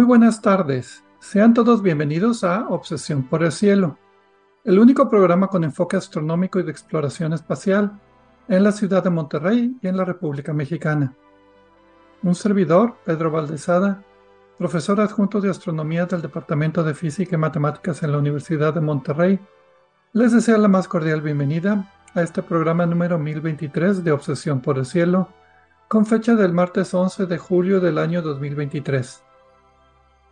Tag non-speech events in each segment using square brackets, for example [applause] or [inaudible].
Muy buenas tardes. Sean todos bienvenidos a Obsesión por el Cielo, el único programa con enfoque astronómico y de exploración espacial en la ciudad de Monterrey y en la República Mexicana. Un servidor, Pedro Valdezada, profesor adjunto de astronomía del Departamento de Física y Matemáticas en la Universidad de Monterrey, les desea la más cordial bienvenida a este programa número 1023 de Obsesión por el Cielo, con fecha del martes 11 de julio del año 2023.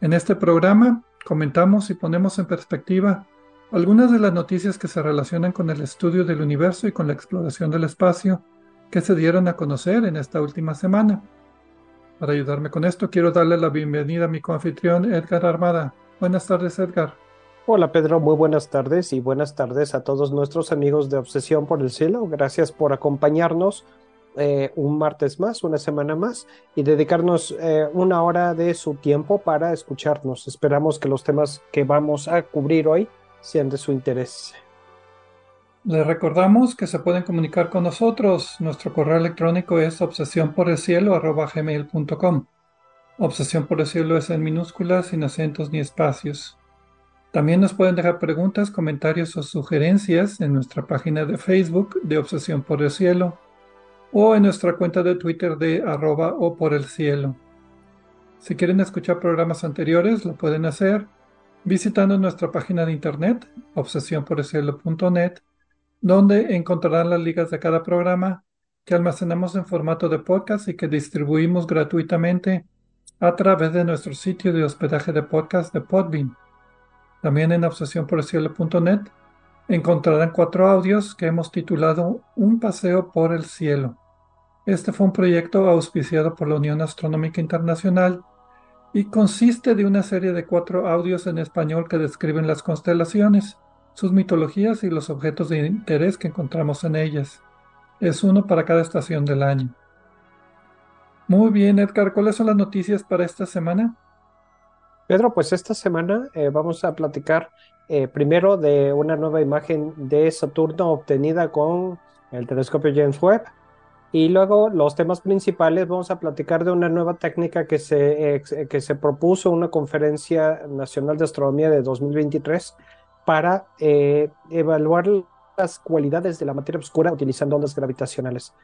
En este programa comentamos y ponemos en perspectiva algunas de las noticias que se relacionan con el estudio del universo y con la exploración del espacio que se dieron a conocer en esta última semana. Para ayudarme con esto, quiero darle la bienvenida a mi coanfitrión Edgar Armada. Buenas tardes, Edgar. Hola Pedro, muy buenas tardes y buenas tardes a todos nuestros amigos de Obsesión por el Cielo. Gracias por acompañarnos eh, un martes más, una semana más, y dedicarnos eh, una hora de su tiempo para escucharnos. Esperamos que los temas que vamos a cubrir hoy sean de su interés. Les recordamos que se pueden comunicar con nosotros. Nuestro correo electrónico es obsesión por Obsesión por el cielo es en minúsculas, sin acentos ni espacios. También nos pueden dejar preguntas, comentarios o sugerencias en nuestra página de Facebook de Obsesión por el Cielo o en nuestra cuenta de Twitter de arroba o por el cielo. Si quieren escuchar programas anteriores, lo pueden hacer visitando nuestra página de internet, obsesionporelcielo.net, donde encontrarán las ligas de cada programa que almacenamos en formato de podcast y que distribuimos gratuitamente a través de nuestro sitio de hospedaje de podcast de Podbean. También en obsesionporelcielo.net encontrarán cuatro audios que hemos titulado Un paseo por el cielo. Este fue un proyecto auspiciado por la Unión Astronómica Internacional y consiste de una serie de cuatro audios en español que describen las constelaciones, sus mitologías y los objetos de interés que encontramos en ellas. Es uno para cada estación del año. Muy bien, Edgar, ¿cuáles son las noticias para esta semana? Pedro, pues esta semana eh, vamos a platicar eh, primero de una nueva imagen de Saturno obtenida con el telescopio James Webb. Y luego los temas principales, vamos a platicar de una nueva técnica que se, que se propuso una conferencia nacional de astronomía de 2023 para eh, evaluar las cualidades de la materia oscura utilizando ondas gravitacionales.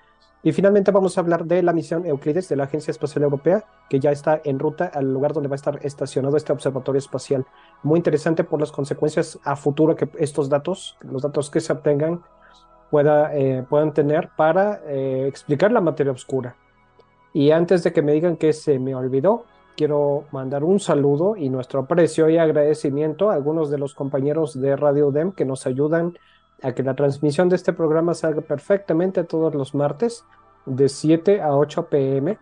Y finalmente vamos a hablar de la misión Euclides de la Agencia Espacial Europea, que ya está en ruta al lugar donde va a estar estacionado este observatorio espacial. Muy interesante por las consecuencias a futuro que estos datos, los datos que se obtengan, pueda, eh, puedan tener para eh, explicar la materia oscura. Y antes de que me digan que se me olvidó, quiero mandar un saludo y nuestro aprecio y agradecimiento a algunos de los compañeros de Radio DEM que nos ayudan a que la transmisión de este programa salga perfectamente todos los martes de 7 a 8 pm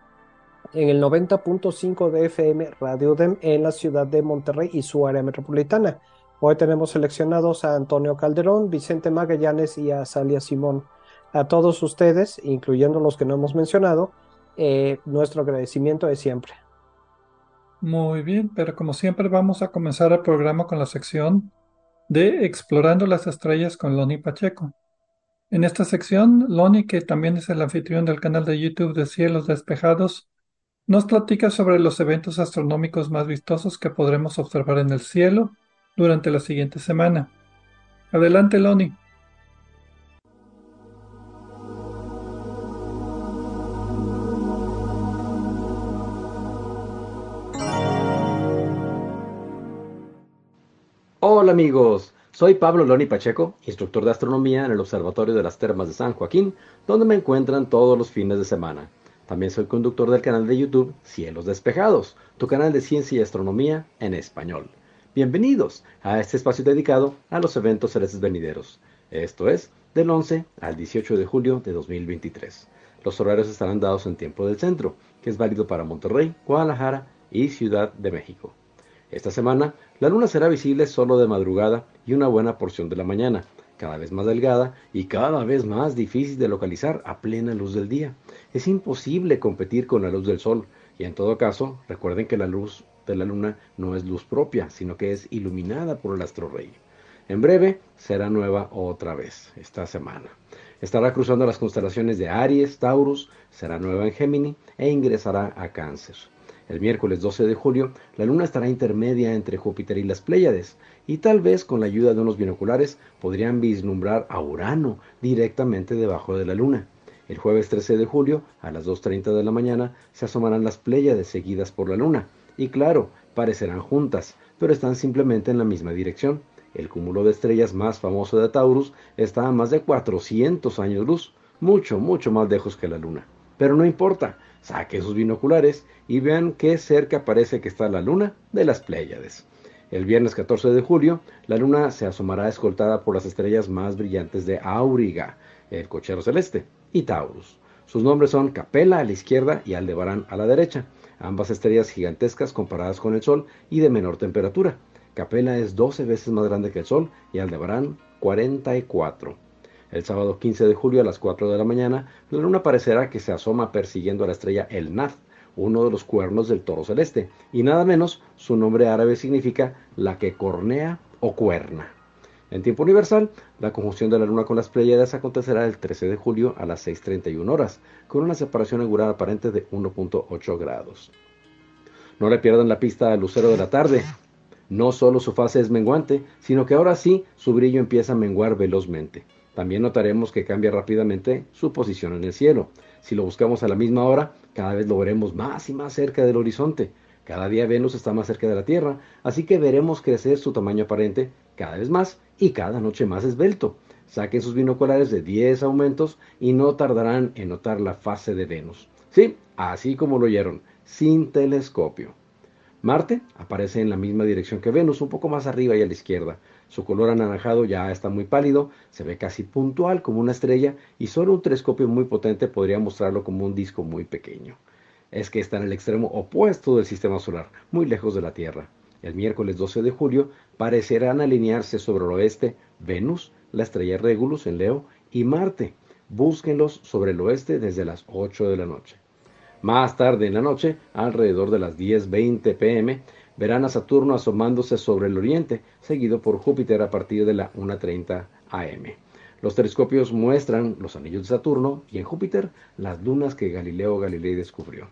en el 90.5 de FM Radio DEM en la ciudad de Monterrey y su área metropolitana. Hoy tenemos seleccionados a Antonio Calderón, Vicente Magallanes y a Salia Simón. A todos ustedes, incluyendo los que no hemos mencionado, eh, nuestro agradecimiento de siempre. Muy bien, pero como siempre vamos a comenzar el programa con la sección de Explorando las Estrellas con Loni Pacheco. En esta sección, Loni, que también es el anfitrión del canal de YouTube de Cielos Despejados, nos platica sobre los eventos astronómicos más vistosos que podremos observar en el cielo durante la siguiente semana. Adelante, Loni. Hola amigos, soy Pablo Loni Pacheco, instructor de astronomía en el Observatorio de las Termas de San Joaquín, donde me encuentran todos los fines de semana. También soy conductor del canal de YouTube Cielos Despejados, tu canal de ciencia y astronomía en español. Bienvenidos a este espacio dedicado a los eventos celestes venideros. Esto es del 11 al 18 de julio de 2023. Los horarios estarán dados en tiempo del centro, que es válido para Monterrey, Guadalajara y Ciudad de México. Esta semana, la luna será visible solo de madrugada y una buena porción de la mañana, cada vez más delgada y cada vez más difícil de localizar a plena luz del día. Es imposible competir con la luz del sol, y en todo caso, recuerden que la luz de la luna no es luz propia, sino que es iluminada por el astro rey. En breve será nueva otra vez esta semana. Estará cruzando las constelaciones de Aries, Taurus, será nueva en Gémini e ingresará a Cáncer. El miércoles 12 de julio, la luna estará intermedia entre Júpiter y las Pléyades, y tal vez con la ayuda de unos binoculares podrían vislumbrar a Urano directamente debajo de la luna. El jueves 13 de julio, a las 2.30 de la mañana, se asomarán las Pléyades seguidas por la luna, y claro, parecerán juntas, pero están simplemente en la misma dirección. El cúmulo de estrellas más famoso de Taurus está a más de 400 años luz, mucho, mucho más lejos que la luna. Pero no importa, saque sus binoculares y vean qué cerca parece que está la luna de las Pléyades. El viernes 14 de julio, la luna se asomará escoltada por las estrellas más brillantes de Auriga, el cochero celeste, y Taurus. Sus nombres son Capella a la izquierda y Aldebarán a la derecha, ambas estrellas gigantescas comparadas con el Sol y de menor temperatura. Capella es 12 veces más grande que el Sol y Aldebarán 44. El sábado 15 de julio a las 4 de la mañana, la luna parecerá que se asoma persiguiendo a la estrella El Nath, uno de los cuernos del toro celeste, y nada menos su nombre árabe significa la que cornea o cuerna. En tiempo universal, la conjunción de la luna con las Pleiades acontecerá el 13 de julio a las 6.31 horas, con una separación angular aparente de 1.8 grados. No le pierdan la pista al lucero de la tarde. No solo su fase es menguante, sino que ahora sí su brillo empieza a menguar velozmente. También notaremos que cambia rápidamente su posición en el cielo. Si lo buscamos a la misma hora, cada vez lo veremos más y más cerca del horizonte. Cada día Venus está más cerca de la Tierra, así que veremos crecer su tamaño aparente cada vez más y cada noche más esbelto. Saquen sus binoculares de 10 aumentos y no tardarán en notar la fase de Venus. Sí, así como lo oyeron, sin telescopio. Marte aparece en la misma dirección que Venus, un poco más arriba y a la izquierda. Su color anaranjado ya está muy pálido, se ve casi puntual como una estrella y solo un telescopio muy potente podría mostrarlo como un disco muy pequeño. Es que está en el extremo opuesto del sistema solar, muy lejos de la Tierra. El miércoles 12 de julio parecerán alinearse sobre el oeste Venus, la estrella Regulus en Leo y Marte. Búsquenlos sobre el oeste desde las 8 de la noche. Más tarde en la noche, alrededor de las 10.20 pm, verán a Saturno asomándose sobre el oriente, seguido por Júpiter a partir de la 1.30 am. Los telescopios muestran los anillos de Saturno y en Júpiter las lunas que Galileo Galilei descubrió.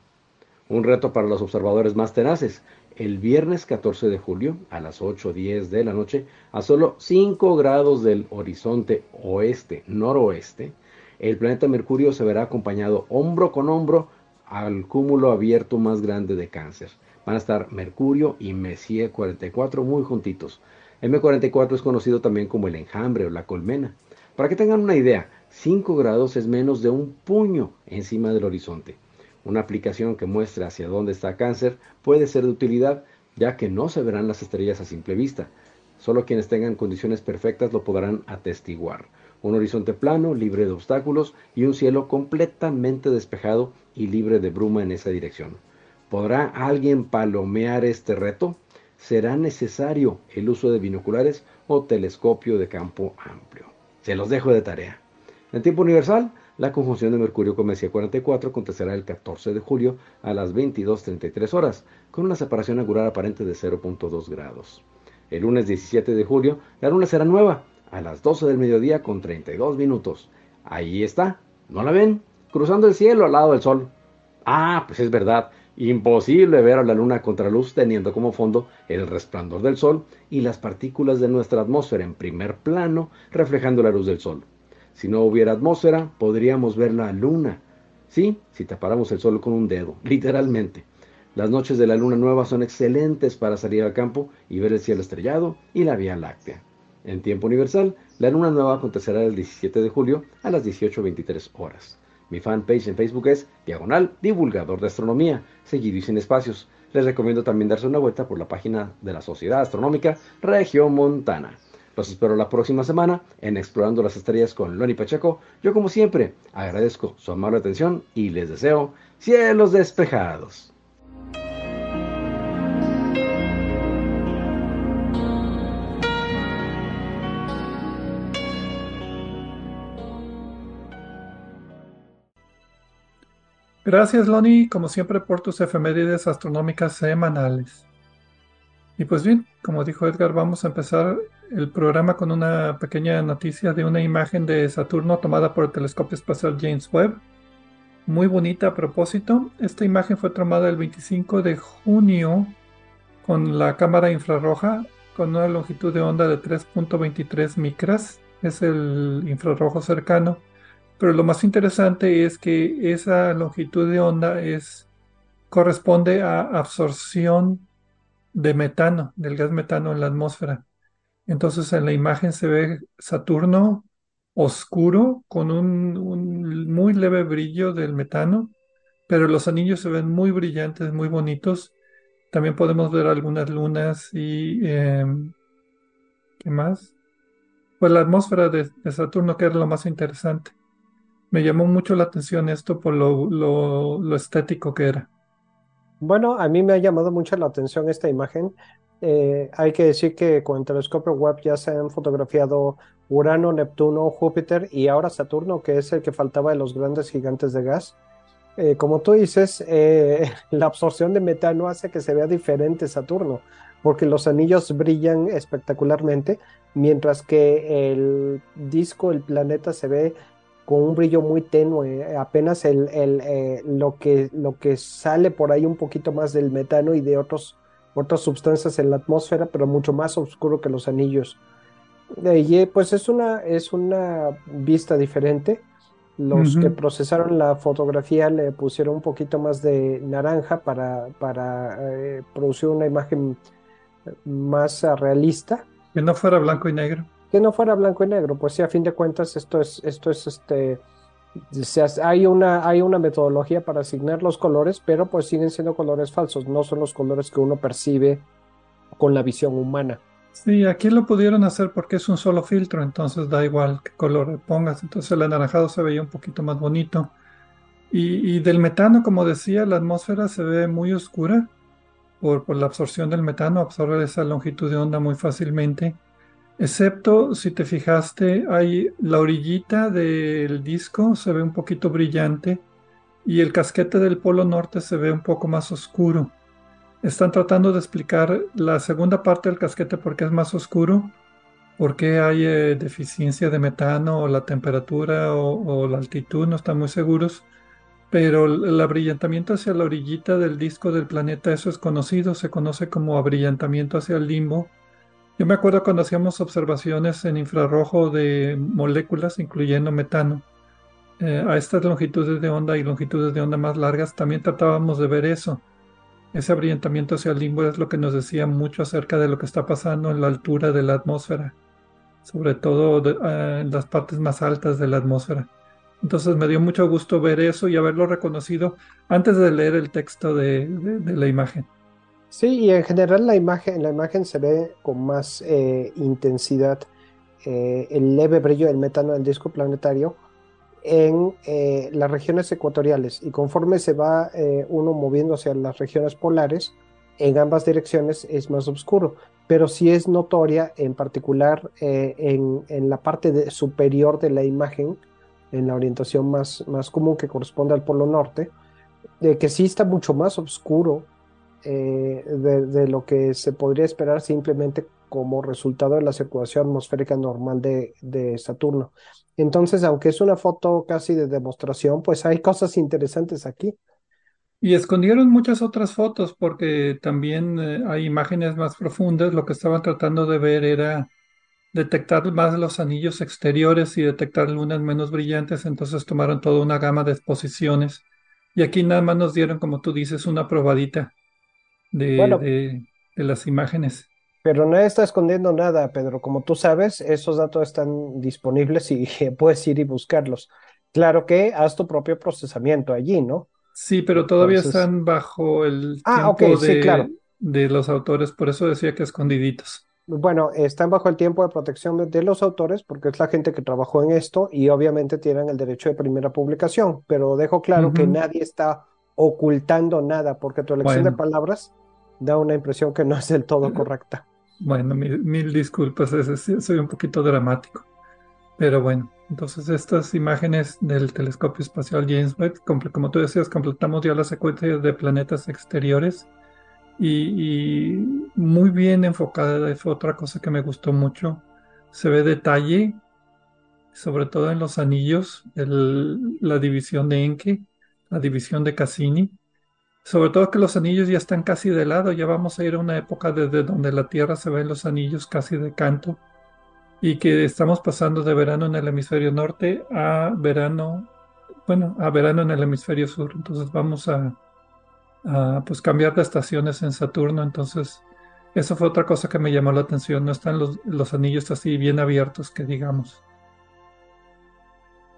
Un reto para los observadores más tenaces. El viernes 14 de julio, a las 8.10 de la noche, a solo 5 grados del horizonte oeste-noroeste, el planeta Mercurio se verá acompañado hombro con hombro al cúmulo abierto más grande de cáncer van a estar Mercurio y Messier 44 muy juntitos. M44 es conocido también como el enjambre o la colmena. Para que tengan una idea, 5 grados es menos de un puño encima del horizonte. Una aplicación que muestre hacia dónde está cáncer puede ser de utilidad ya que no se verán las estrellas a simple vista. Solo quienes tengan condiciones perfectas lo podrán atestiguar. Un horizonte plano, libre de obstáculos y un cielo completamente despejado y libre de bruma en esa dirección. ¿Podrá alguien palomear este reto? Será necesario el uso de binoculares o telescopio de campo amplio. Se los dejo de tarea. En tiempo universal, la conjunción de Mercurio con Mesía 44 acontecerá el 14 de julio a las 22.33 horas, con una separación angular aparente de 0.2 grados. El lunes 17 de julio, la luna será nueva, a las 12 del mediodía con 32 minutos. Ahí está, ¿no la ven? Cruzando el cielo al lado del sol. Ah, pues es verdad, Imposible ver a la luna a contraluz teniendo como fondo el resplandor del sol y las partículas de nuestra atmósfera en primer plano reflejando la luz del sol. Si no hubiera atmósfera, podríamos ver la luna. Sí, si tapáramos el sol con un dedo, [laughs] literalmente. Las noches de la luna nueva son excelentes para salir al campo y ver el cielo estrellado y la Vía Láctea. En tiempo universal, la luna nueva acontecerá el 17 de julio a las 18.23 horas. Mi fanpage en Facebook es Diagonal Divulgador de Astronomía, seguido y sin espacios. Les recomiendo también darse una vuelta por la página de la Sociedad Astronómica Región Montana. Los espero la próxima semana en Explorando las Estrellas con Loni Pacheco. Yo como siempre agradezco su amable atención y les deseo cielos despejados. Gracias, Loni, como siempre, por tus efemérides astronómicas semanales. Y pues bien, como dijo Edgar, vamos a empezar el programa con una pequeña noticia de una imagen de Saturno tomada por el telescopio espacial James Webb. Muy bonita a propósito. Esta imagen fue tomada el 25 de junio con la cámara infrarroja con una longitud de onda de 3.23 micras. Es el infrarrojo cercano pero lo más interesante es que esa longitud de onda es, corresponde a absorción de metano, del gas metano en la atmósfera. Entonces en la imagen se ve Saturno oscuro con un, muy leve brillo del metano, pero los anillos se ven muy brillantes, muy bonitos. También podemos ver algunas lunas y... Em, ¿Qué más? Pues la atmósfera de Saturno, que era lo más interesante me llamó mucho la atención esto por lo, estético que era. Bueno, a mí me ha llamado mucho la atención esta imagen. Eh, hay que decir que con el telescopio Webb ya se han fotografiado Urano, Neptuno, Júpiter y ahora Saturno, que es el que faltaba de los grandes gigantes de gas. Eh, como tú dices, eh, [laughs] la absorción de metano hace que se vea diferente Saturno, porque los anillos brillan espectacularmente, mientras que el disco, el planeta, se ve con un brillo muy tenue, apenas el, eh, lo, que, lo que sale por ahí un poquito más del metano y de otros, otras sustancias en la atmósfera, pero mucho más oscuro que los anillos. Y eh, pues es una, es una vista diferente. Los que procesaron la fotografía le pusieron un poquito más de naranja para, para eh, producir una imagen más realista. Que no fuera blanco y negro que no fuera blanco y negro, pues sí, a fin de cuentas esto es, esto es este, hay una, hay una metodología para asignar los colores, pero pues siguen siendo colores falsos, no son los colores que uno percibe con la visión humana. Sí, aquí lo pudieron hacer porque es un solo filtro, entonces da igual qué color pongas, entonces el anaranjado se veía un poquito más bonito. Y, del metano, como decía, la atmósfera se ve muy oscura por, por la absorción del metano, absorbe esa longitud de onda muy fácilmente Excepto, si te fijaste, hay la orillita del disco se ve un poquito brillante y el casquete del polo norte se ve un poco más oscuro. Están tratando de explicar la segunda parte del casquete porque es más oscuro, porque hay eh, deficiencia de metano o la temperatura o, la altitud, no están muy seguros. Pero el abrillantamiento hacia la orillita del disco del planeta, eso es conocido, se conoce como abrillantamiento hacia el limbo yo me acuerdo cuando hacíamos observaciones en infrarrojo de moléculas, incluyendo metano, eh, a estas longitudes de onda y longitudes de onda más largas, también tratábamos de ver eso. Ese abrillantamiento hacia el limbo es lo que nos decía mucho acerca de lo que está pasando en la altura de la atmósfera, sobre todo eh, en las partes más altas de la atmósfera. Entonces me dio mucho gusto ver eso y haberlo reconocido antes de leer el texto de la imagen. Sí, y en general la imagen, la imagen se ve con más eh, intensidad eh, el leve brillo del metano del disco planetario en eh, las regiones ecuatoriales. Y conforme se va uno moviendo hacia las regiones polares, en ambas direcciones es más oscuro, pero sí es notoria en particular en, en, la parte superior de la imagen, en la orientación más, más común que corresponde al polo norte, de que sí está mucho más oscuro eh, de, lo que se podría esperar simplemente como resultado de la circulación atmosférica normal de, Saturno. Entonces, aunque es una foto casi de demostración, pues hay cosas interesantes aquí. Y escondieron muchas otras fotos porque también eh, hay imágenes más profundas. Lo que estaban tratando de ver era detectar más los anillos exteriores y detectar lunas menos brillantes. Entonces tomaron toda una gama de exposiciones. Y aquí nada más nos dieron, como tú dices, una probadita de, de, las imágenes. Pero nadie está escondiendo nada, Pedro. Como tú sabes, esos datos están disponibles y [laughs] puedes ir y buscarlos. Claro que haz tu propio procesamiento allí, ¿no? Sí, pero todavía están bajo el ah, tiempo de, claro. de los autores, por eso decía que escondiditos. bueno, están bajo el tiempo de protección de, de, los autores porque es la gente que trabajó en esto y obviamente tienen el derecho de primera publicación, pero dejo claro uh -huh. que nadie está ocultando nada porque tu elección bueno. de palabras da una impresión que no es del todo correcta. Bueno, mil, mil disculpas, soy un poquito dramático. Pero bueno, entonces estas imágenes del telescopio espacial James Webb, como tú decías, completamos ya la secuencia de planetas exteriores y, y muy bien enfocada, fue otra cosa que me gustó mucho. Se ve detalle, sobre todo en los anillos, el, la división de Encke, la división de Cassini. Sobre todo que los anillos ya están casi de lado, ya vamos a ir a una época desde donde la Tierra se ven los anillos casi de canto y que estamos pasando de verano en el hemisferio norte a verano, bueno, a verano en el hemisferio sur. Entonces vamos a, a pues cambiar de estaciones en Saturno. Entonces eso fue otra cosa que me llamó la atención. No están los, los anillos así bien abiertos, que digamos.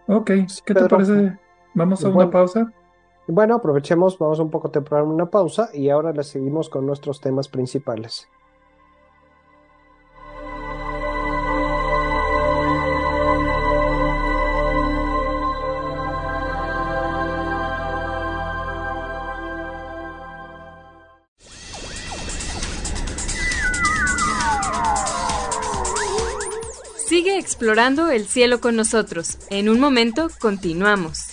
Ok, ¿qué te parece? Vamos a una pausa. Bueno, aprovechemos, vamos un poco temprano una pausa y ahora le seguimos con nuestros temas principales. Sigue explorando el cielo con nosotros. En un momento continuamos.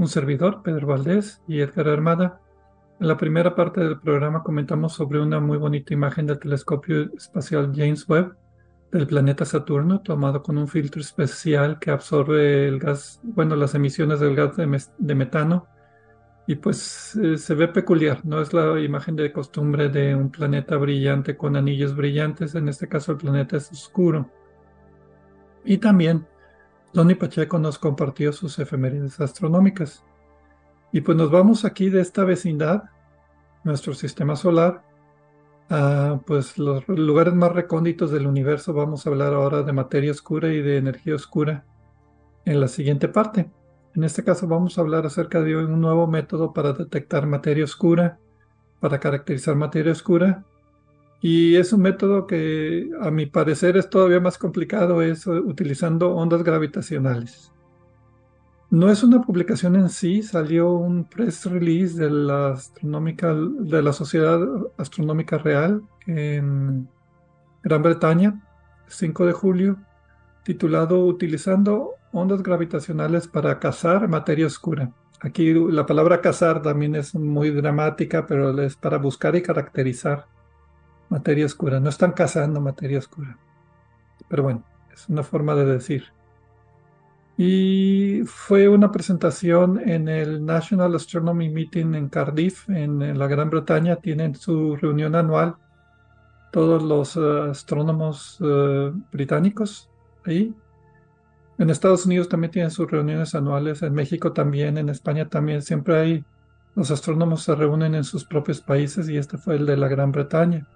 Un servidor, Pedro Valdés y Edgar Armada. En la primera parte del programa comentamos sobre una muy bonita imagen del telescopio espacial James Webb del planeta Saturno, tomado con un filtro especial que absorbe el gas, bueno, las emisiones del gas de, metano. Y pues eh, se ve peculiar, no es la imagen de costumbre de un planeta brillante con anillos brillantes, en este caso el planeta es oscuro. Y también Donny Pacheco nos compartió sus efemérides astronómicas. Y pues nos vamos aquí de esta vecindad, nuestro sistema solar, a pues los lugares más recónditos del universo. Vamos a hablar ahora de materia oscura y de energía oscura en la siguiente parte. En este caso vamos a hablar acerca de un nuevo método para detectar materia oscura, para caracterizar materia oscura y es un método que a mi parecer es todavía más complicado, es utilizando ondas gravitacionales. No es una publicación en sí, salió un press release de la, astronómica, de la Sociedad Astronómica Real en Gran Bretaña, 5 de julio, titulado Utilizando ondas gravitacionales para cazar materia oscura. Aquí la palabra cazar también es muy dramática, pero es para buscar y caracterizar materia oscura. No están cazando materia oscura. Pero bueno, es una forma de decir. Y fue una presentación en el National Astronomy Meeting en Cardiff, en, la Gran Bretaña. Tienen su reunión anual todos los uh, astrónomos uh, británicos ahí. En Estados Unidos también tienen sus reuniones anuales, en México también, en España también. Siempre hay Los astrónomos se reúnen en sus propios países y este fue el de la Gran Bretaña.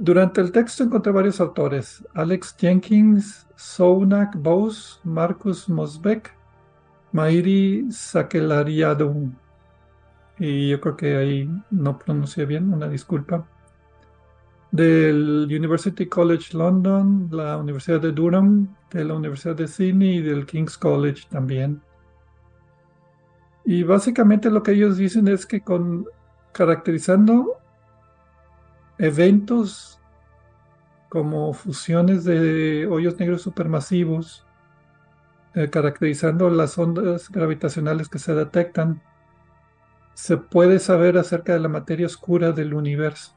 Durante el texto encontré varios autores, Alex Jenkins, Sounak Bose, Marcus Mosbeck, Mairi Sakelariadou. Y yo creo que ahí no pronuncié bien, una disculpa. Del University College London, la Universidad de Durham, de la Universidad de Sydney y del King's College también. Y básicamente lo que ellos dicen es que con caracterizando eventos como fusiones de hoyos negros supermasivos, eh, caracterizando las ondas gravitacionales que se detectan, se puede saber acerca de la materia oscura del universo.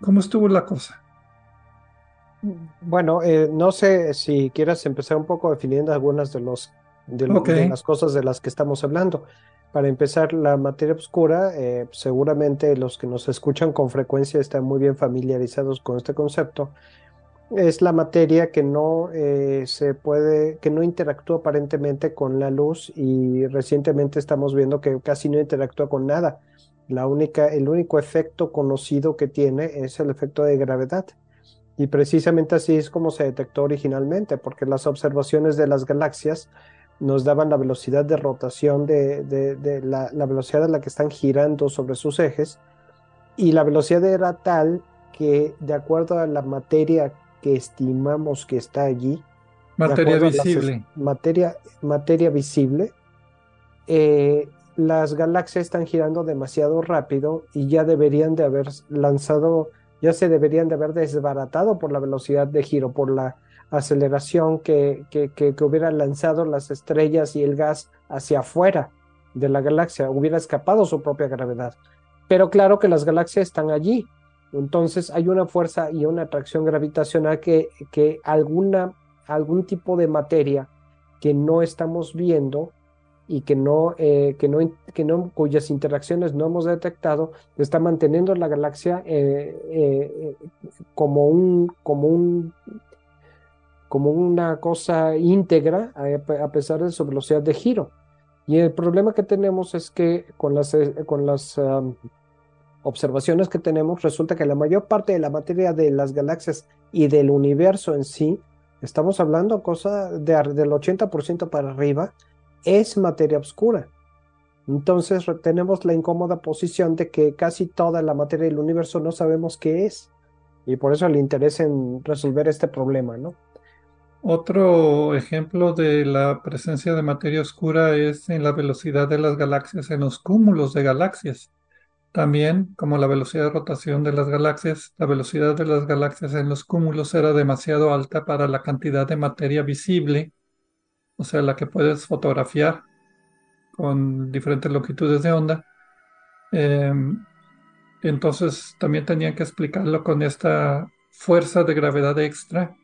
¿Cómo estuvo la cosa? Bueno, eh, no sé si quieras empezar un poco definiendo algunas de, los, de, las cosas de las que estamos hablando. Para empezar, la materia oscura, eh, seguramente los que nos escuchan con frecuencia están muy bien familiarizados con este concepto. Es la materia que no eh, se puede, que no interactúa aparentemente con la luz y recientemente estamos viendo que casi no interactúa con nada. La única, el único efecto conocido que tiene es el efecto de gravedad. Y precisamente así es como se detectó originalmente, porque las observaciones de las galaxias nos daban la velocidad de rotación de, la, velocidad a la que están girando sobre sus ejes y la velocidad era tal que de acuerdo a la materia que estimamos que está allí, materia visible, materia, materia visible, eh, las galaxias están girando demasiado rápido y ya deberían de haber lanzado, ya se deberían de haber desbaratado por la velocidad de giro, por la aceleración que, que, hubiera lanzado las estrellas y el gas hacia afuera de la galaxia, hubiera escapado su propia gravedad. Pero claro que las galaxias están allí. Entonces hay una fuerza y una atracción gravitacional que, que alguna, algún tipo de materia que no estamos viendo y que no, eh, que no, que no, cuyas interacciones no hemos detectado, está manteniendo la galaxia eh, eh, como un, como un como una cosa íntegra a pesar de su velocidad de giro. Y el problema que tenemos es que con las, eh, con las observaciones que tenemos, resulta que la mayor parte de la materia de las galaxias y del universo en sí, estamos hablando cosa de, del 80% para arriba, es materia oscura. Entonces tenemos la incómoda posición de que casi toda la materia del universo no sabemos qué es. Y por eso el interés en resolver este problema, ¿no? Otro ejemplo de la presencia de materia oscura es en la velocidad de las galaxias, en los cúmulos de galaxias. También, como la velocidad de rotación de las galaxias, la velocidad de las galaxias en los cúmulos era demasiado alta para la cantidad de materia visible, o sea, la que puedes fotografiar con diferentes longitudes de onda. Em, entonces, también tenían que explicarlo con esta fuerza de gravedad extra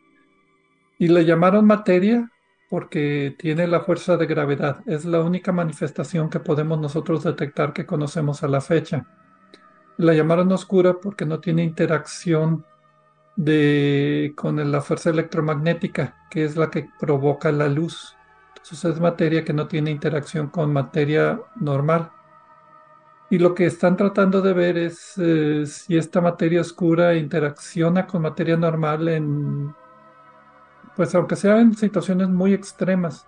y le llamaron materia porque tiene la fuerza de gravedad. Es la única manifestación que podemos nosotros detectar que conocemos a la fecha. La llamaron oscura porque no tiene interacción de, con la fuerza electromagnética, que es la que provoca la luz. Entonces es materia que no tiene interacción con materia normal. Y lo que están tratando de ver es eh, si esta materia oscura interacciona con materia normal en pues aunque sea en situaciones muy extremas.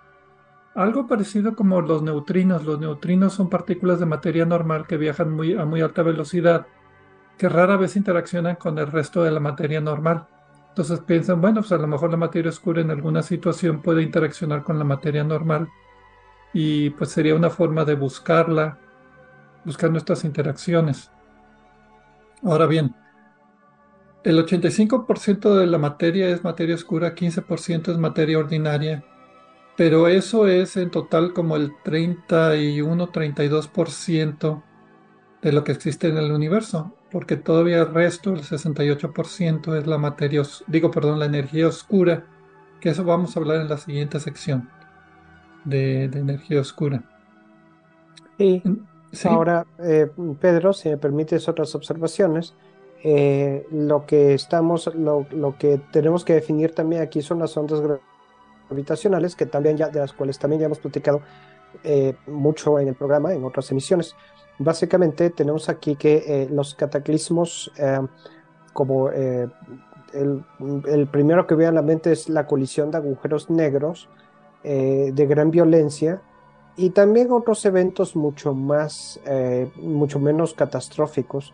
Algo parecido como los neutrinos. Los neutrinos son partículas de materia normal que viajan muy, a muy alta velocidad, que rara vez interaccionan con el resto de la materia normal. Entonces piensan, bueno, pues a lo mejor la materia oscura en alguna situación puede interaccionar con la materia normal y pues sería una forma de buscarla, buscar nuestras interacciones. Ahora bien, el 85% de la materia es materia oscura, 15% es materia ordinaria, pero eso es en total como el 31-32% de lo que existe en el universo, porque todavía el resto, el 68% es la materia, digo, perdón, la energía oscura, que eso vamos a hablar en la siguiente sección de, energía oscura. Y ahora, eh, Pedro, si me permites otras observaciones, eh, lo que estamos, lo, que tenemos que definir también aquí son las ondas gravitacionales, que también ya, de las cuales también ya hemos platicado eh, mucho en el programa, en otras emisiones. Básicamente tenemos aquí que eh, los cataclismos, como el, el, primero que veo en la mente es la colisión de agujeros negros de gran violencia, y también otros eventos mucho más, mucho menos catastróficos,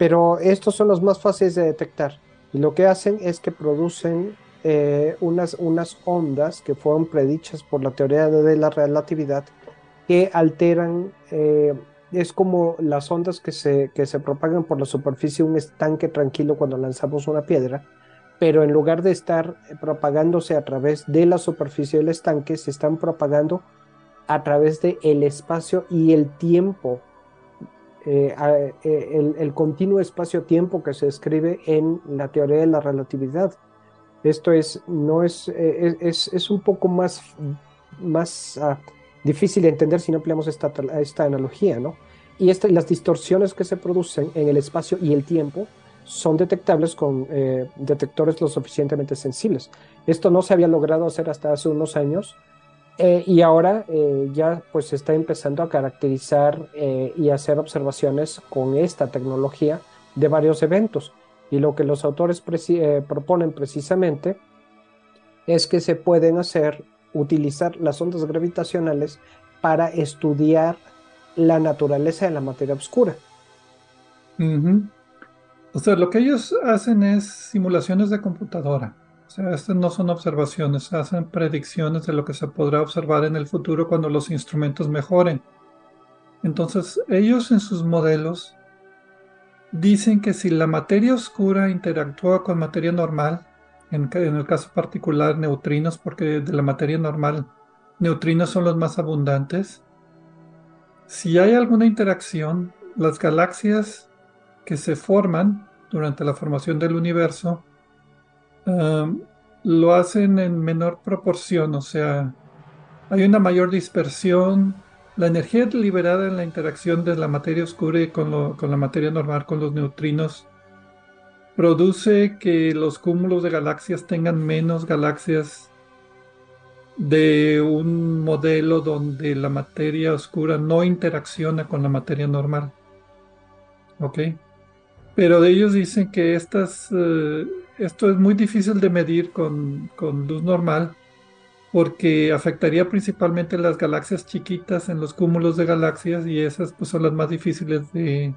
pero estos son los más fáciles de detectar. Y lo que hacen es que producen eh, unas, unas ondas que fueron predichas por la teoría de la relatividad que alteran, eh, es como las ondas que se, que se propagan por la superficie de un estanque tranquilo cuando lanzamos una piedra, pero en lugar de estar propagándose a través de la superficie del estanque, se están propagando a través del el espacio y el tiempo eh, el, el, continuo espacio-tiempo que se describe en la teoría de la relatividad. Esto es, no es, eh, es, es, un poco más, más uh, difícil de entender si no empleamos esta, esta analogía, ¿no? Y esta, las distorsiones que se producen en el espacio y el tiempo son detectables con eh, detectores lo suficientemente sensibles. Esto no se había logrado hacer hasta hace unos años eh, y ahora eh, ya pues se está empezando a caracterizar eh, y hacer observaciones con esta tecnología de varios eventos. Y lo que los autores proponen precisamente es que se pueden hacer, utilizar las ondas gravitacionales para estudiar la naturaleza de la materia oscura. O sea, lo que ellos hacen es simulaciones de computadora. Sea, estas no son observaciones, hacen predicciones de lo que se podrá observar en el futuro cuando los instrumentos mejoren. Entonces, ellos en sus modelos dicen que si la materia oscura interactúa con materia normal, en, el caso particular neutrinos, porque de la materia normal neutrinos son los más abundantes, si hay alguna interacción, las galaxias que se forman durante la formación del universo um, lo hacen en menor proporción, o sea, hay una mayor dispersión la energía liberada en la interacción de la materia oscura con, con la materia normal, con los neutrinos, produce que los cúmulos de galaxias tengan menos galaxias de un modelo donde la materia oscura no interacciona con la materia normal. ¿Ok? Pero ellos dicen que estas, eh, esto es muy difícil de medir con, con luz normal porque afectaría principalmente las galaxias chiquitas en los cúmulos de galaxias y esas pues, son las más difíciles de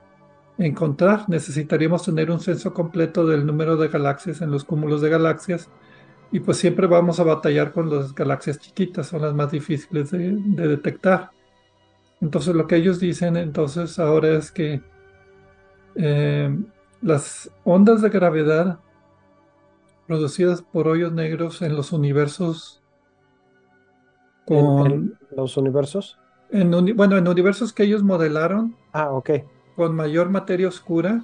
encontrar. Necesitaríamos tener un censo completo del número de galaxias en los cúmulos de galaxias y pues siempre vamos a batallar con las galaxias chiquitas, son las más difíciles de, detectar. Entonces lo que ellos dicen entonces ahora es que eh, las ondas de gravedad producidas por hoyos negros en los universos con los universos. En, bueno, en universos que ellos modelaron. Ah, ok. Con mayor materia oscura,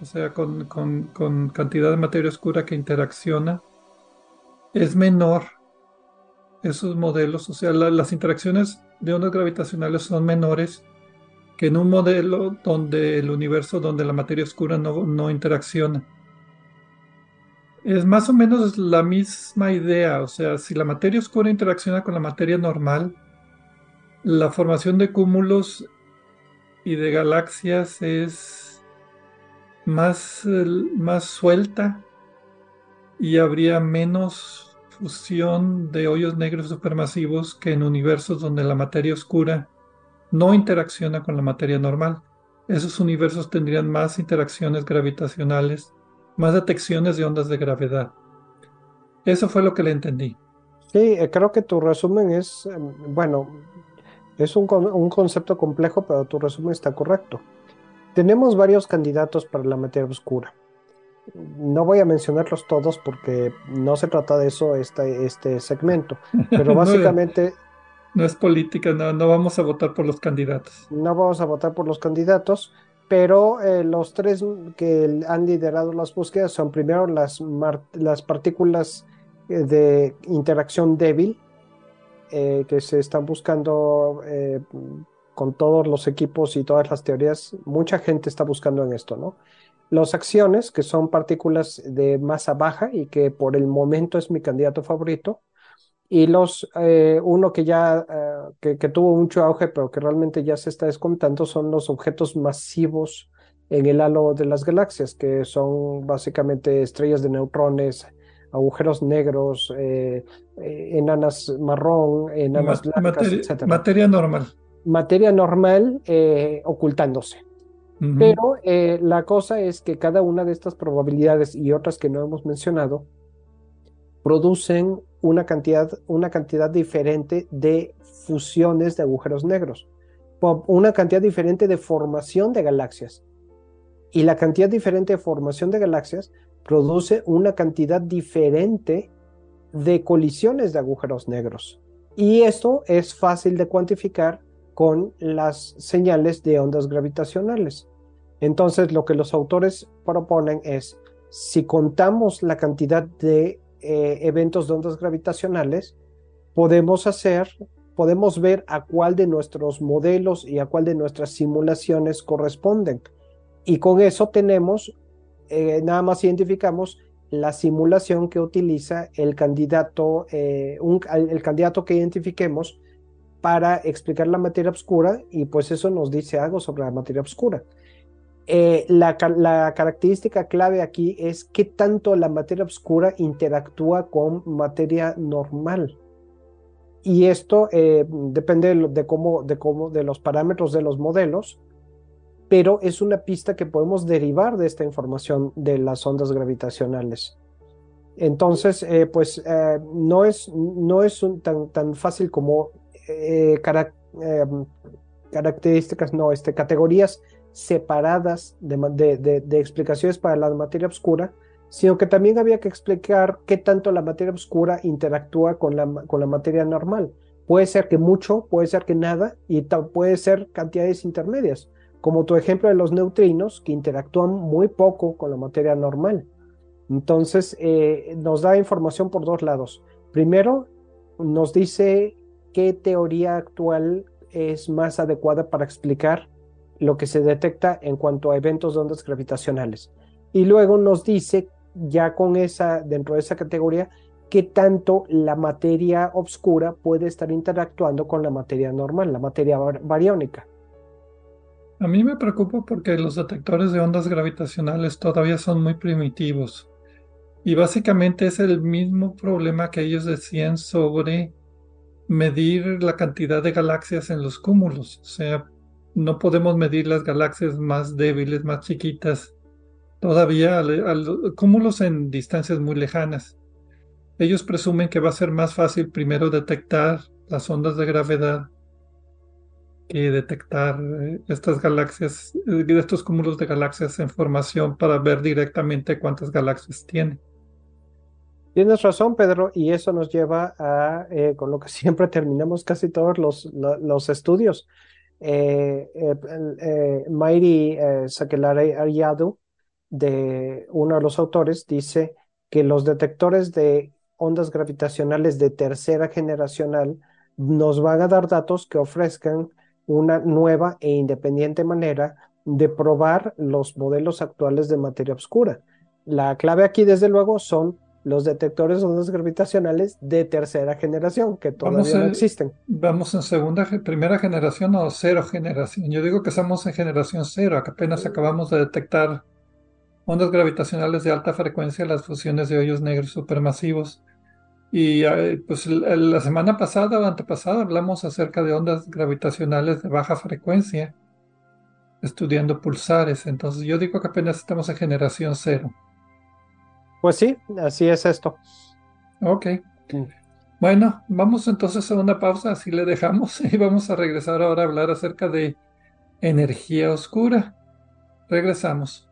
o sea, con, con, cantidad de materia oscura que interacciona, es menor esos modelos, o sea, las interacciones de ondas gravitacionales son menores que en un modelo donde el universo, donde la materia oscura no, no interacciona. Es más o menos la misma idea, o sea, si la materia oscura interacciona con la materia normal, la formación de cúmulos y de galaxias es más, más suelta y habría menos fusión de hoyos negros supermasivos que en universos donde la materia oscura no interacciona con la materia normal. Esos universos tendrían más interacciones gravitacionales más detecciones de ondas de gravedad. Eso fue lo que le entendí. Sí, eh, creo que tu resumen es, em, bueno, es un, concepto complejo, pero tu resumen está correcto. Tenemos varios candidatos para la materia oscura. No voy a mencionarlos todos porque no se trata de eso este, este segmento, [laughs] pero básicamente... no, es política, no, no vamos a votar por los candidatos. No vamos a votar por los candidatos, pero eh, los tres que han liderado las búsquedas son primero las, las partículas eh, de interacción débil, eh, que se están buscando con todos los equipos y todas las teorías. Mucha gente está buscando en esto, ¿no? Los acciones, que son partículas de masa baja y que por el momento es mi candidato favorito. Y los, eh, uno que ya que, que, tuvo mucho auge, pero que realmente ya se está descontando, son los objetos masivos en el halo de las galaxias, que son básicamente estrellas de neutrones, agujeros negros, eh, enanas marrón, enanas blancas, etc. Materia normal. Materia normal ocultándose. Pero eh, la cosa es que cada una de estas probabilidades y otras que no hemos mencionado producen una cantidad, una cantidad diferente de fusiones de agujeros negros, una cantidad diferente de formación de galaxias. Y la cantidad diferente de formación de galaxias produce una cantidad diferente de colisiones de agujeros negros. Y esto es fácil de cuantificar con las señales de ondas gravitacionales. Entonces, lo que los autores proponen es, si contamos la cantidad de eh, eventos de ondas gravitacionales, podemos hacer, podemos ver a cuál de nuestros modelos y a cuál de nuestras simulaciones corresponden. Y con eso tenemos, eh, nada más identificamos la simulación que utiliza el candidato, eh, el candidato que identifiquemos para explicar la materia oscura y pues eso nos dice algo sobre la materia oscura. Eh, la, característica clave aquí es qué tanto la materia oscura interactúa con materia normal. Y esto eh, depende de, cómo, de cómo, de los parámetros de los modelos, pero es una pista que podemos derivar de esta información de las ondas gravitacionales. Entonces, eh, pues no es, no es tan, tan fácil como características, no, este, categorías separadas de, explicaciones para la materia oscura, sino que también había que explicar qué tanto la materia oscura interactúa con la, materia normal. Puede ser que mucho, puede ser que nada, y puede ser cantidades intermedias, como tu ejemplo de los neutrinos, que interactúan muy poco con la materia normal. Entonces, eh, nos da información por dos lados. Primero, nos dice qué teoría actual es más adecuada para explicar lo que se detecta en cuanto a eventos de ondas gravitacionales. Y luego nos dice, ya con esa, dentro de esa categoría, qué tanto la materia oscura puede estar interactuando con la materia normal, la materia bariónica. A mí me preocupa porque los detectores de ondas gravitacionales todavía son muy primitivos. Y básicamente es el mismo problema que ellos decían sobre medir la cantidad de galaxias en los cúmulos. O sea, no podemos medir las galaxias más débiles, más chiquitas, todavía cúmulos en distancias muy lejanas. Ellos presumen que va a ser más fácil primero detectar las ondas de gravedad que detectar eh, estas galaxias, eh, estos cúmulos de galaxias en formación para ver directamente cuántas galaxias tiene. Tienes razón, Pedro, y eso nos lleva a, eh, con lo que [laughs] siempre terminamos casi todos los, los estudios, eh, eh, eh, Mairi Sakelare Ariadu, de uno de los autores, dice que los detectores de ondas gravitacionales de tercera generacional nos van a dar datos que ofrezcan una nueva e independiente manera de probar los modelos actuales de materia oscura. La clave aquí, desde luego, son los detectores de ondas gravitacionales de tercera generación, que todavía no existen. Vamos en segunda, primera generación o cero generación. Yo digo que estamos en generación cero, que apenas acabamos de detectar ondas gravitacionales de alta frecuencia, las fusiones de hoyos negros supermasivos. Y eh, pues la semana pasada o antepasada hablamos acerca de ondas gravitacionales de baja frecuencia, estudiando pulsares. Entonces yo digo que apenas estamos en generación cero. Pues sí, así es esto. Ok. Bueno, vamos entonces a una pausa, así le dejamos [laughs] y vamos a regresar ahora a hablar acerca de energía oscura. Regresamos.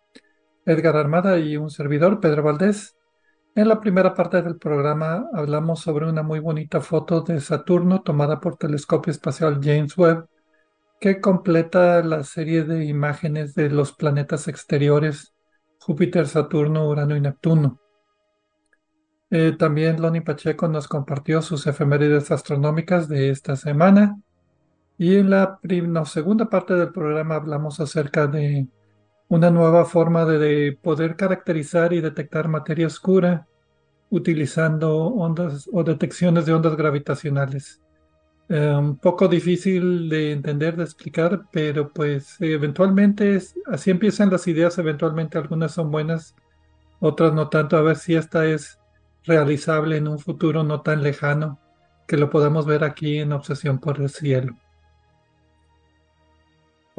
Edgar Armada y un servidor, Pedro Valdés. En la primera parte del programa hablamos sobre una muy bonita foto de Saturno tomada por telescopio espacial James Webb, que completa la serie de imágenes de los planetas exteriores Júpiter, Saturno, Urano y Neptuno. Eh, también Loni Pacheco nos compartió sus efemérides astronómicas de esta semana. Y en la segunda parte del programa hablamos acerca de una nueva forma de, poder caracterizar y detectar materia oscura utilizando ondas o detecciones de ondas gravitacionales. Un poco difícil de entender, de explicar, pero pues eventualmente así empiezan las ideas, eventualmente algunas son buenas, otras no tanto, a ver si esta es realizable en un futuro no tan lejano, que lo podamos ver aquí en Obsesión por el Cielo.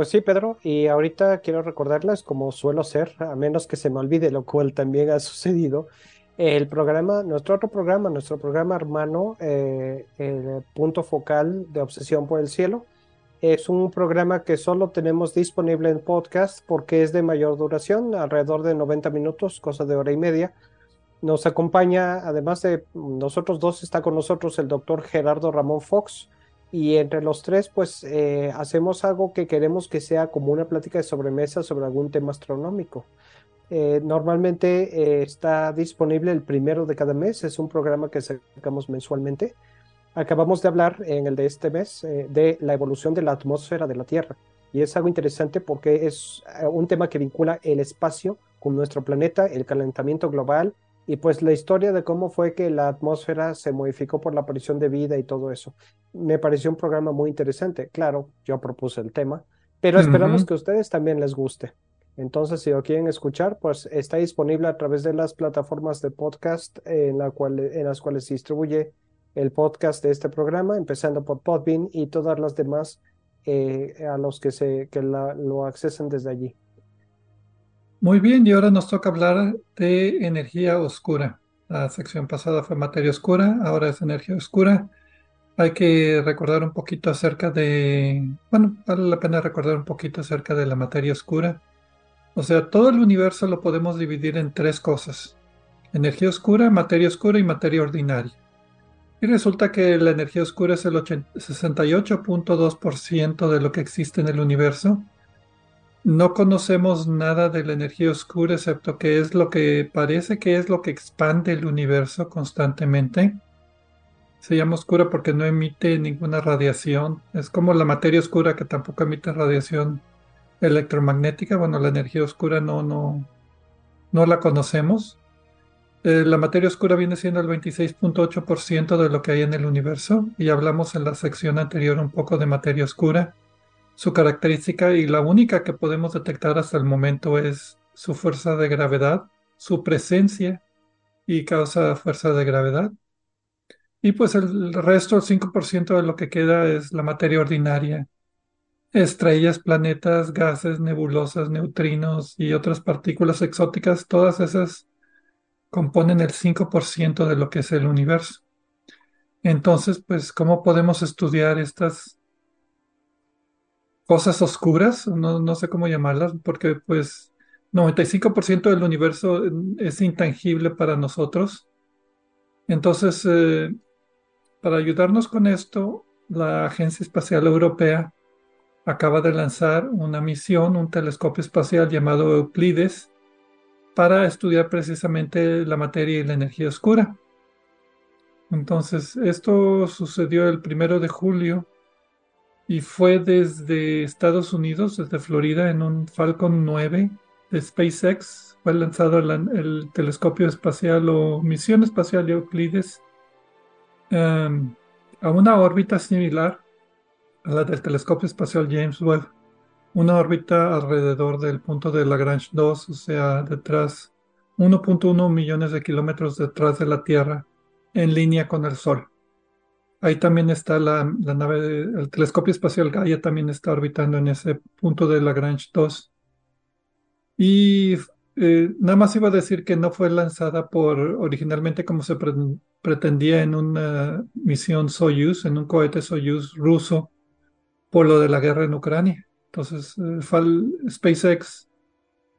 Pues sí, Pedro, y ahorita quiero recordarles, como suelo ser, a menos que se me olvide, lo cual también ha [laughs] sucedido, el programa, nuestro otro programa, nuestro programa hermano, eh, el punto focal de Obsesión por el Cielo, es un programa que solo tenemos disponible en podcast porque es de mayor duración, alrededor de 90 minutos, cosa de hora y media. Nos acompaña, además de nosotros dos, está con nosotros el doctor Gerardo Ramón Fox, y entre los tres pues eh, hacemos algo que queremos que sea como una plática de sobremesa sobre algún tema astronómico. Eh, normalmente eh, está disponible el primero de cada mes, es un programa que sacamos mensualmente. Acabamos de hablar en el de este mes de la evolución de la atmósfera de la Tierra y es algo interesante porque es un tema que vincula el espacio con nuestro planeta, el calentamiento global y pues la historia de cómo fue que la atmósfera se modificó por la aparición de vida y todo eso. Me pareció un programa muy interesante. Claro, yo propuse el tema, pero esperamos que a ustedes también les guste. Entonces, si lo quieren escuchar, pues está disponible a través de las plataformas de podcast en, la cual, en las cuales se distribuye el podcast de este programa, empezando por Podbean y todas las demás eh, a los que, se, que lo accesen desde allí. Muy bien, y ahora nos toca hablar de energía oscura. La sección pasada fue materia oscura, ahora es energía oscura. Hay que recordar un poquito acerca de, bueno, vale la pena recordar un poquito acerca de la materia oscura. O sea, todo el universo lo podemos dividir en tres cosas. Energía oscura, materia oscura y materia ordinaria. Y resulta que la energía oscura es el 68.2% de lo que existe en el universo no conocemos nada de la energía oscura excepto que es lo que parece que es lo que expande el universo constantemente. Se llama oscura porque no emite ninguna radiación. Es como la materia oscura que tampoco emite radiación electromagnética. Bueno, la energía oscura no, no, no la conocemos. Eh, la materia oscura viene siendo el 26.8% de lo que hay en el universo y hablamos en la sección anterior un poco de materia oscura. Su característica y la única que podemos detectar hasta el momento es su fuerza de gravedad, su presencia y causa fuerza de gravedad. Y pues el resto, el 5% de lo que queda es la materia ordinaria. Estrellas, planetas, gases, nebulosas, neutrinos y otras partículas exóticas, todas esas componen el 5% de lo que es el universo. Entonces, pues, ¿cómo podemos estudiar estas cosas oscuras, no, sé cómo llamarlas, porque pues 95% del universo es intangible para nosotros. Entonces, eh, para ayudarnos con esto, la Agencia Espacial Europea acaba de lanzar una misión, un telescopio espacial llamado Euclides, para estudiar precisamente la materia y la energía oscura. Entonces, esto sucedió el primero de julio y fue desde Estados Unidos, desde Florida, en un Falcon 9 de SpaceX. Fue lanzado el, telescopio espacial o misión espacial Euclides em, a una órbita similar a la del telescopio espacial James Webb. Una órbita alrededor del punto de Lagrange 2, o sea, detrás 1.1 millones de kilómetros detrás de la Tierra, en línea con el Sol. Ahí también está la, nave, el telescopio espacial Gaia también está orbitando en ese punto de Lagrange 2. Y eh, nada más iba a decir que no fue lanzada por originalmente como se pretendía en una misión Soyuz, en un cohete Soyuz ruso, por lo de la guerra en Ucrania. Entonces, eh, SpaceX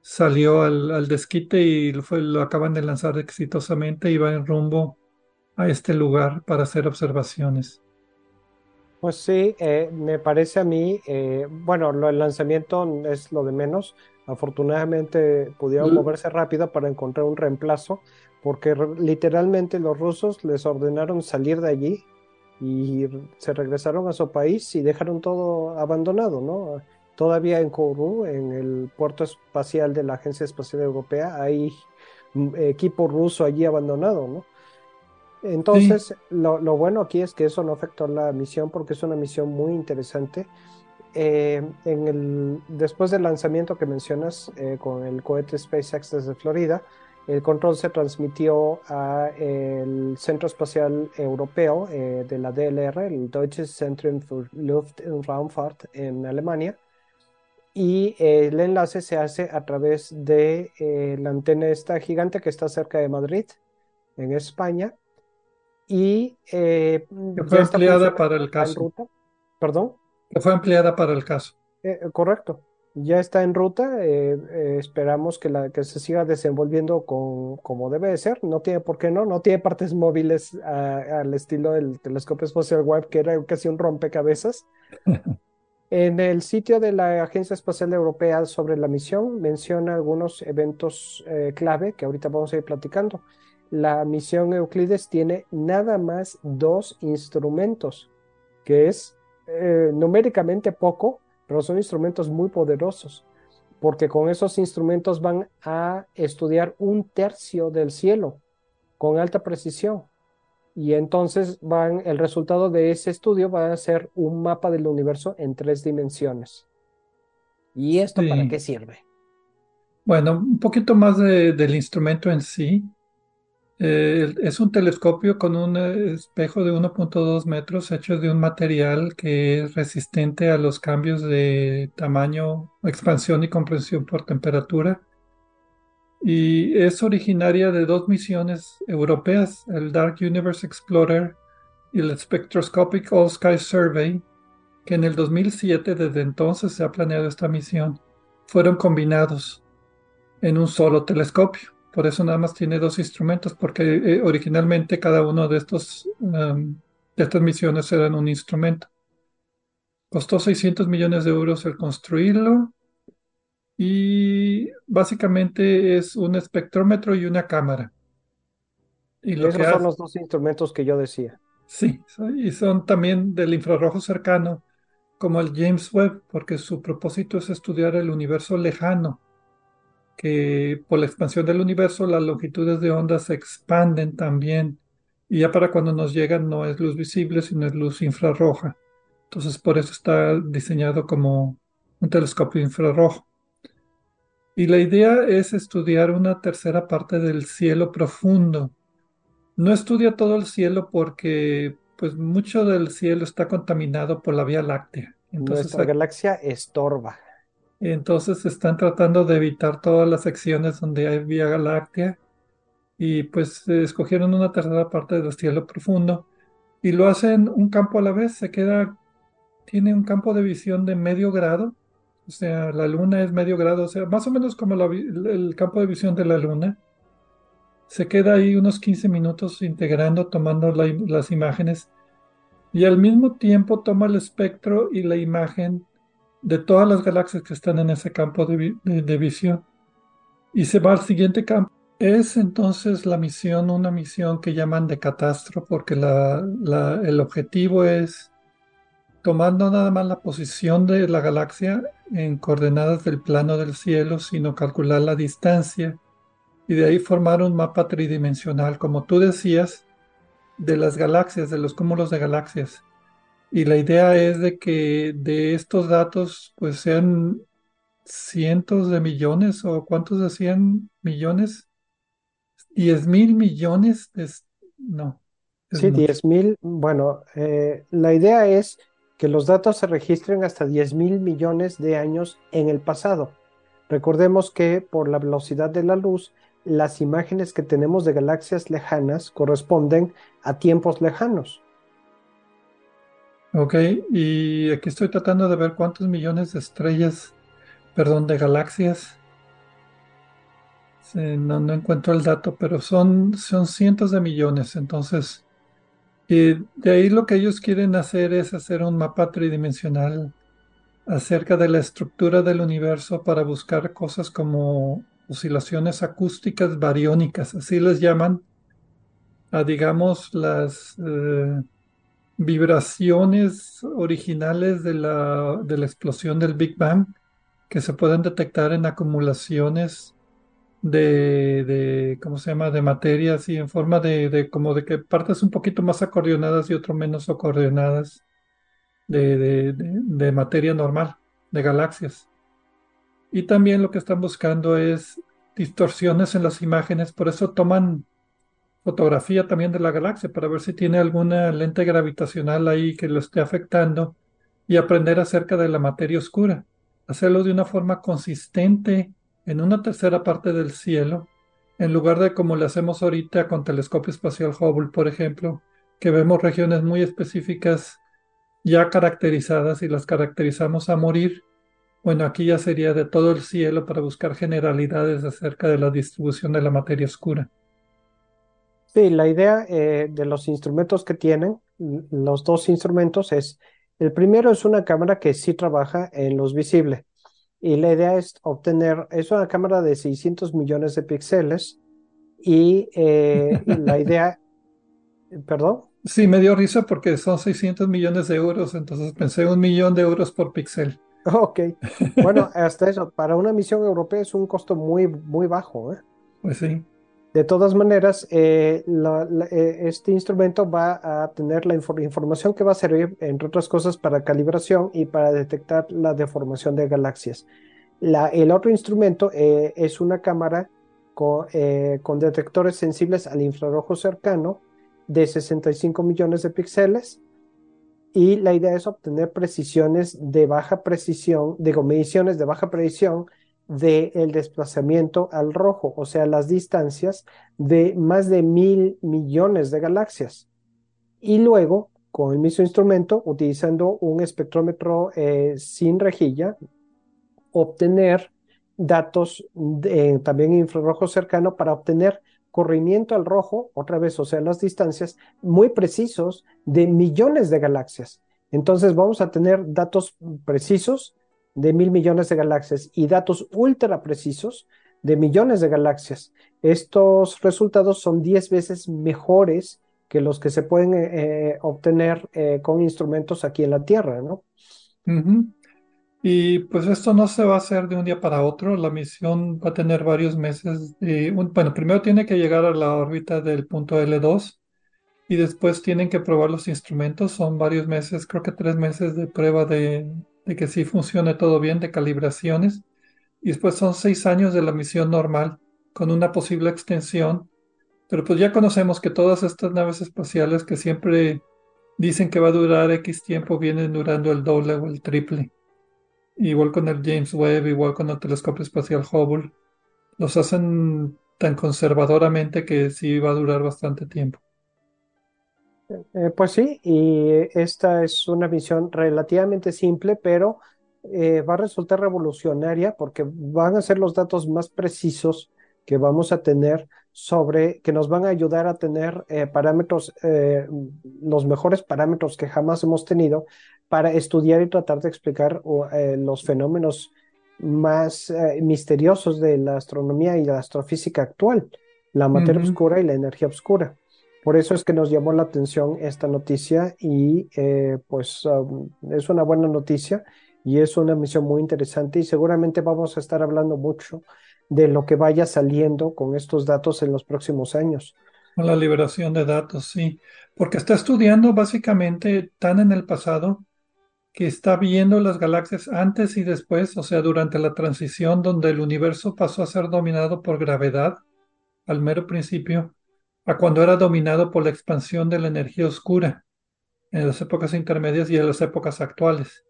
salió al, desquite y lo, lo acaban de lanzar exitosamente y va en rumbo a este lugar para hacer observaciones. Pues sí, eh, me parece a mí, eh, bueno, lo, el lanzamiento es lo de menos. Afortunadamente pudieron moverse rápido para encontrar un reemplazo, porque literalmente los rusos les ordenaron salir de allí y se regresaron a su país y dejaron todo abandonado, ¿no? Todavía en Kourou, en el puerto espacial de la Agencia Espacial Europea, hay mm, equipo ruso allí abandonado, ¿no? Entonces, lo, bueno aquí es que eso no afectó la misión porque es una misión muy interesante. Eh, en el, después del lanzamiento que mencionas eh, con el cohete SpaceX desde Florida, el control se transmitió al Centro Espacial Europeo eh, de la DLR, el Deutsches Zentrum für Luft- und Raumfahrt en Alemania, y el enlace se hace a través de la antena esta gigante que está cerca de Madrid, en España, y eh, fue empleada para el caso. ¿Perdón? Que fue empleada para el caso. Eh, correcto. Ya está en ruta. Eh, esperamos que, la, que se siga desenvolviendo con, como debe ser. No tiene por qué no. No tiene partes móviles al estilo del telescopio espacial Webb, que era casi un rompecabezas. [laughs] en el sitio de la Agencia Espacial Europea sobre la misión menciona algunos eventos clave que ahorita vamos a ir platicando la misión Euclides tiene nada más dos instrumentos, que es eh, numéricamente poco, pero son instrumentos muy poderosos, porque con esos instrumentos van a estudiar un tercio del cielo con alta precisión. Y entonces van, el resultado de ese estudio va a ser un mapa del universo en tres dimensiones. ¿Y esto para qué sirve? Bueno, un poquito más del instrumento en sí. Eh, es un telescopio con un eh, espejo de 1.2 metros hecho de un material que es resistente a los cambios de tamaño, expansión y compresión por temperatura. Y es originaria de dos misiones europeas, el Dark Universe Explorer y el Spectroscopic All Sky Survey, que en el 2007 desde entonces se ha planeado esta misión, fueron combinados en un solo telescopio. Por eso nada más tiene dos instrumentos, porque eh, originalmente cada uno de estos de estas misiones eran un instrumento. Costó 600 millones de euros el construirlo y básicamente es un espectrómetro y una cámara. Y lo esos son los dos instrumentos que yo decía. Sí, y son también del infrarrojo cercano, como el James Webb, porque su propósito es estudiar el universo lejano que por la expansión del universo las longitudes de onda se expanden también y ya para cuando nos llegan no es luz visible, sino es luz infrarroja. Entonces por eso está diseñado como un telescopio infrarrojo. Y la idea es estudiar una tercera parte del cielo profundo. No estudia todo el cielo porque pues mucho del cielo está contaminado por la Vía Láctea. Entonces, Nuestra galaxia estorba. Entonces están tratando de evitar todas las secciones donde hay Vía Láctea. Y pues escogieron una tercera parte del cielo profundo. Y lo hacen un campo a la vez, se queda, tiene un campo de visión de medio grado, o sea, la luna es medio grado, o sea, más o menos como el campo de visión de la luna. Se queda ahí unos 15 minutos integrando, tomando las imágenes. Y al mismo tiempo toma el espectro y la imagen de todas las galaxias que están en ese campo de, visión. Y se va al siguiente campo. Es entonces la misión, una misión que llaman de catastro, porque el objetivo es, tomando nada más la posición de la galaxia en coordenadas del plano del cielo, sino calcular la distancia y de ahí formar un mapa tridimensional, como tú decías, de las galaxias, de los cúmulos de galaxias. Y la idea es de que de estos datos pues sean cientos de millones o cuántos decían millones 10 mil millones de... No. Sí, 10 mil. Bueno, eh, la idea es que los datos se registren hasta 10 mil millones de años en el pasado. Recordemos que por la velocidad de la luz, las imágenes que tenemos de galaxias lejanas corresponden a tiempos lejanos. Ok, y aquí estoy tratando de ver cuántos millones de estrellas, perdón, de galaxias. no, no encuentro el dato, pero son, son cientos de millones. Entonces, y de ahí lo que ellos quieren hacer es hacer un mapa tridimensional acerca de la estructura del universo para buscar cosas como oscilaciones acústicas bariónicas, así les llaman, a digamos las... Eh, vibraciones originales de la, de la explosión del Big Bang que se pueden detectar en acumulaciones de, de ¿cómo se llama?, de materia, así en forma de, de, como de que partes un poquito más acordeonadas y otro menos acordeonadas de, de, de materia normal, de galaxias. Y también lo que están buscando es distorsiones en las imágenes, por eso toman fotografía también de la galaxia para ver si tiene alguna lente gravitacional ahí que lo esté afectando y aprender acerca de la materia oscura. Hacerlo de una forma consistente en una tercera parte del cielo, en lugar de como le hacemos ahorita con telescopio espacial Hubble, por ejemplo, que vemos regiones muy específicas ya caracterizadas y las caracterizamos a morir. Bueno, aquí ya sería de todo el cielo para buscar generalidades acerca de la distribución de la materia oscura. Sí, la idea eh, de los instrumentos que tienen, los dos instrumentos es, el primero es una cámara que sí trabaja en luz visible y la idea es obtener, es una cámara de 600 millones de píxeles y eh, la idea, [laughs] perdón. Sí, me dio risa porque son 600 millones de euros, entonces pensé un millón de euros por píxel. [laughs] Ok, bueno, hasta eso, para una misión europea es un costo muy, muy bajo. ¿eh? Pues sí. De todas maneras, eh, eh, este instrumento va a tener la información que va a servir, entre otras cosas, para calibración y para detectar la deformación de galaxias. el otro instrumento eh, es una cámara con, detectores sensibles al infrarrojo cercano de 65 millones de píxeles. Y la idea es obtener precisiones de baja precisión, digo, mediciones de baja precisión del desplazamiento al rojo, o sea, las distancias de más de mil millones de galaxias. Y luego, con el mismo instrumento, utilizando un espectrómetro eh, sin rejilla, obtener datos de, también infrarrojo cercano para obtener corrimiento al rojo, otra vez, o sea, las distancias muy precisos de millones de galaxias. Entonces vamos a tener datos precisos de mil millones de galaxias y datos ultra precisos de millones de galaxias. Estos resultados son 10 veces mejores que los que se pueden eh, eh, obtener eh, con instrumentos aquí en la Tierra, ¿no? Y pues esto no se va a hacer de un día para otro. La misión va a tener varios meses. bueno, primero tiene que llegar a la órbita del punto L2 y después tienen que probar los instrumentos. Son varios meses, creo que tres meses de prueba de, de que sí funcione todo bien, de calibraciones, y después son seis años de la misión normal, con una posible extensión, pero pues ya conocemos que todas estas naves espaciales que siempre dicen que va a durar X tiempo, vienen durando el doble o el triple. Igual con el James Webb, igual con el telescopio espacial Hubble, los hacen tan conservadoramente que sí va a durar bastante tiempo. Eh, pues sí, y esta es una misión relativamente simple, pero eh, va a resultar revolucionaria porque van a ser los datos más precisos que vamos a tener sobre, que nos van a ayudar a tener eh, parámetros, los mejores parámetros que jamás hemos tenido para estudiar y tratar de explicar los fenómenos más misteriosos de la astronomía y la astrofísica actual, la materia oscura y la energía oscura. Por eso es que nos llamó la atención esta noticia y eh, pues es una buena noticia y es una misión muy interesante y seguramente vamos a estar hablando mucho de lo que vaya saliendo con estos datos en los próximos años. Con la liberación de datos, sí, porque está estudiando básicamente tan en el pasado que está viendo las galaxias antes y después, o sea, durante la transición donde el universo pasó a ser dominado por gravedad al mero principio, a cuando era dominado por la expansión de la energía oscura en las épocas intermedias y en las épocas actuales.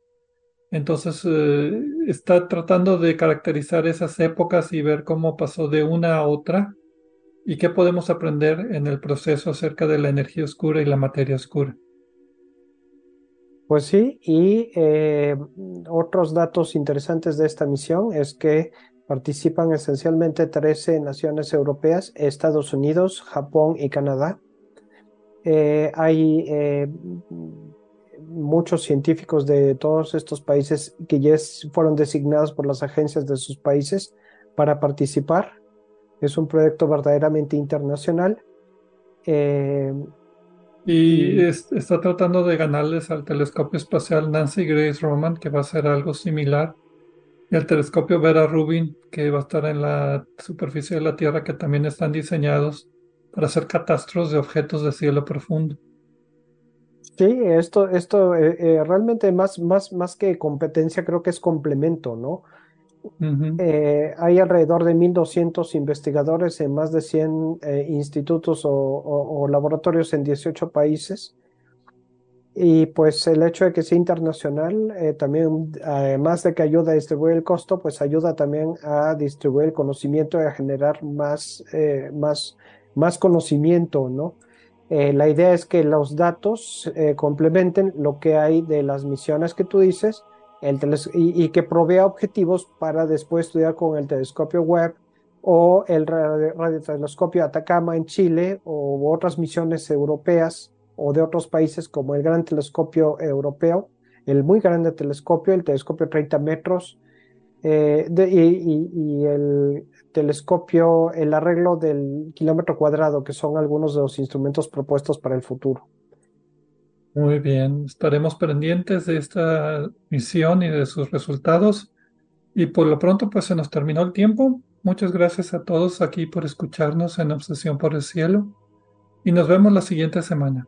Entonces, eh, está tratando de caracterizar esas épocas y ver cómo pasó de una a otra y qué podemos aprender en el proceso acerca de la energía oscura y la materia oscura. Pues sí, y eh, otros datos interesantes de esta misión es que participan esencialmente 13 naciones europeas, Estados Unidos, Japón y Canadá. Eh, hay eh, muchos científicos de todos estos países que ya fueron designados por las agencias de sus países para participar. Es un proyecto verdaderamente internacional. Eh, y, está tratando de ganarles al telescopio espacial Nancy Grace Roman, que va a ser algo similar, y al telescopio Vera Rubin, que va a estar en la superficie de la Tierra, que también están diseñados para hacer catastros de objetos de cielo profundo. Sí, esto, esto eh, eh, realmente más, más, más que competencia creo que es complemento, ¿no? Eh, hay alrededor de 1.200 investigadores en más de 100 institutos o, laboratorios en 18 países. Y pues el hecho de que sea internacional también, además de que ayuda a distribuir el costo, pues ayuda también a distribuir el conocimiento y a generar más, más más conocimiento, ¿no? Eh, la idea es que los datos eh, complementen lo que hay de las misiones que tú dices el y, que provea objetivos para después estudiar con el telescopio web o el radiotelescopio Atacama en Chile o otras misiones europeas o de otros países como el Gran Telescopio Europeo, el muy grande telescopio, el telescopio 30 metros, eh, y, el telescopio, el arreglo del kilómetro cuadrado, que son algunos de los instrumentos propuestos para el futuro. Muy bien, estaremos pendientes de esta misión y de sus resultados. Y por lo pronto, pues se nos terminó el tiempo. Muchas gracias a todos aquí por escucharnos en Obsesión por el Cielo. Y nos vemos la siguiente semana.